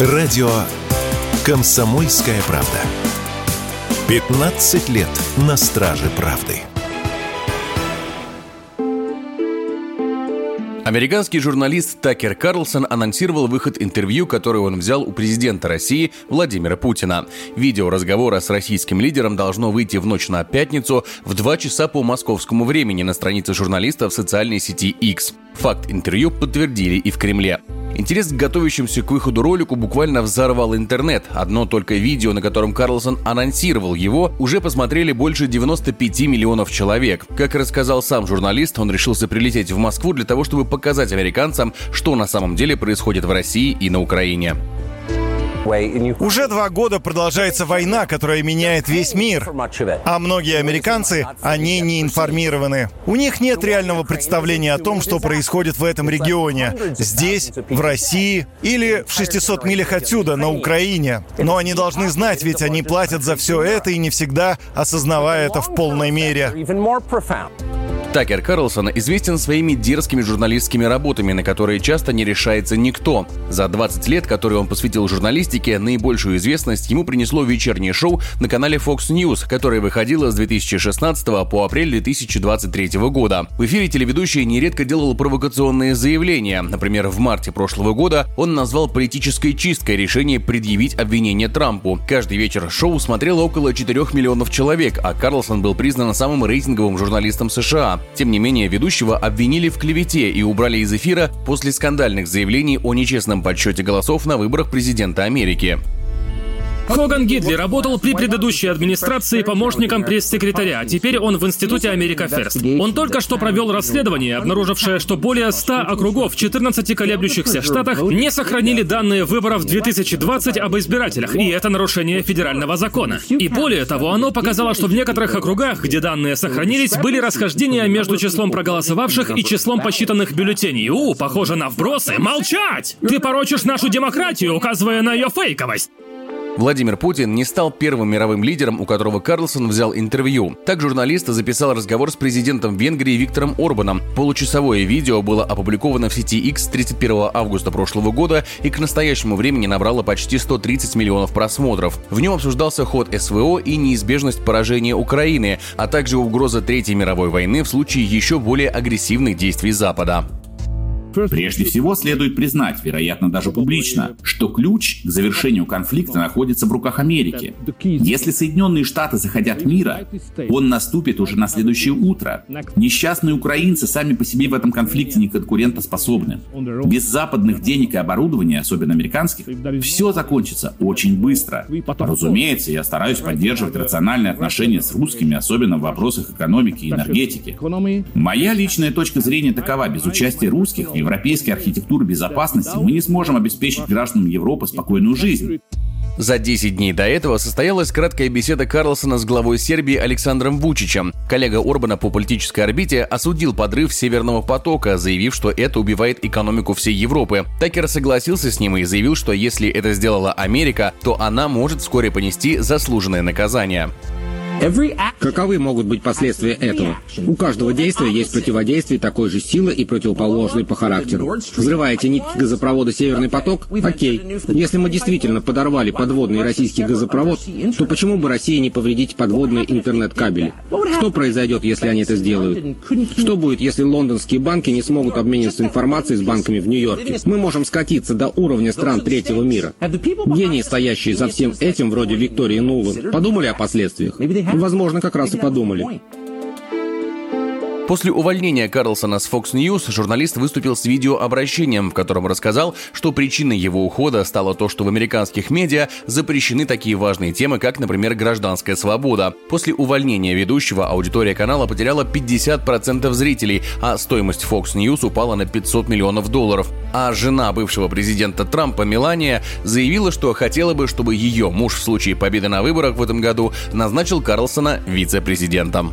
Радио «Комсомольская правда». 15 лет на страже правды. Американский журналист Такер Карлсон анонсировал выход интервью, которое он взял у президента России Владимира Путина. Видео разговора с российским лидером должно выйти в ночь на пятницу в 2 часа по московскому времени на странице журналиста в социальной сети X. Факт интервью подтвердили и в Кремле. Интерес к готовящемуся к выходу ролику буквально взорвал интернет. Одно только видео, на котором Карлсон анонсировал его, уже посмотрели больше 95 миллионов человек. Как рассказал сам журналист, он решился прилететь в Москву для того, чтобы показать американцам, что на самом деле происходит в России и на Украине. Уже два года продолжается война, которая меняет весь мир. А многие американцы о ней не информированы. У них нет реального представления о том, что происходит в этом регионе. Здесь, в России или в 600 милях отсюда, на Украине. Но они должны знать, ведь они платят за все это и не всегда осознавая это в полной мере. Такер Карлсон известен своими дерзкими журналистскими работами, на которые часто не решается никто. За 20 лет, которые он посвятил журналистике, наибольшую известность ему принесло вечернее шоу на канале Fox News, которое выходило с 2016 по апрель 2023 года. В эфире телеведущий нередко делал провокационные заявления. Например, в марте прошлого года он назвал политической чисткой решение предъявить обвинение Трампу. Каждый вечер шоу смотрело около 4 миллионов человек, а Карлсон был признан самым рейтинговым журналистом США. Тем не менее, ведущего обвинили в клевете и убрали из эфира после скандальных заявлений о нечестном подсчете голосов на выборах президента Америки. Хоган Гидли работал при предыдущей администрации помощником пресс-секретаря, а теперь он в Институте Америка Ферст. Он только что провел расследование, обнаружившее, что более 100 округов в 14 колеблющихся штатах не сохранили данные выборов 2020 об избирателях, и это нарушение федерального закона. И более того, оно показало, что в некоторых округах, где данные сохранились, были расхождения между числом проголосовавших и числом посчитанных бюллетеней. У, похоже на вбросы. Молчать! Ты порочишь нашу демократию, указывая на ее фейковость. Владимир Путин не стал первым мировым лидером, у которого Карлсон взял интервью. Так журналист записал разговор с президентом Венгрии Виктором Орбаном. Получасовое видео было опубликовано в сети X 31 августа прошлого года и к настоящему времени набрало почти 130 миллионов просмотров. В нем обсуждался ход СВО и неизбежность поражения Украины, а также угроза Третьей мировой войны в случае еще более агрессивных действий Запада. Прежде всего, следует признать, вероятно, даже публично, что ключ к завершению конфликта находится в руках Америки. Если Соединенные Штаты захотят мира, он наступит уже на следующее утро. Несчастные украинцы сами по себе в этом конфликте не конкурентоспособны. Без западных денег и оборудования, особенно американских, все закончится очень быстро. Разумеется, я стараюсь поддерживать рациональные отношения с русскими, особенно в вопросах экономики и энергетики. Моя личная точка зрения такова. Без участия русских в европейской архитектуры безопасности мы не сможем обеспечить гражданам Европы спокойную жизнь. За 10 дней до этого состоялась краткая беседа Карлсона с главой Сербии Александром Вучичем. Коллега Орбана по политической орбите осудил подрыв Северного потока, заявив, что это убивает экономику всей Европы. Такер согласился с ним и заявил, что если это сделала Америка, то она может вскоре понести заслуженное наказание. Каковы могут быть последствия этого? У каждого действия есть противодействие такой же силы и противоположной по характеру. Взрываете нитки газопровода «Северный поток»? Окей. Если мы действительно подорвали подводный российский газопровод, то почему бы России не повредить подводные интернет-кабели? Что произойдет, если они это сделают? Что будет, если лондонские банки не смогут обмениваться информацией с банками в Нью-Йорке? Мы можем скатиться до уровня стран третьего мира. Гении, стоящие за всем этим, вроде Виктории Нулан, подумали о последствиях? Возможно, как раз и подумали. После увольнения Карлсона с Fox News журналист выступил с видеообращением, в котором рассказал, что причиной его ухода стало то, что в американских медиа запрещены такие важные темы, как, например, гражданская свобода. После увольнения ведущего аудитория канала потеряла 50% зрителей, а стоимость Fox News упала на 500 миллионов долларов. А жена бывшего президента Трампа Мелания заявила, что хотела бы, чтобы ее муж в случае победы на выборах в этом году назначил Карлсона вице-президентом.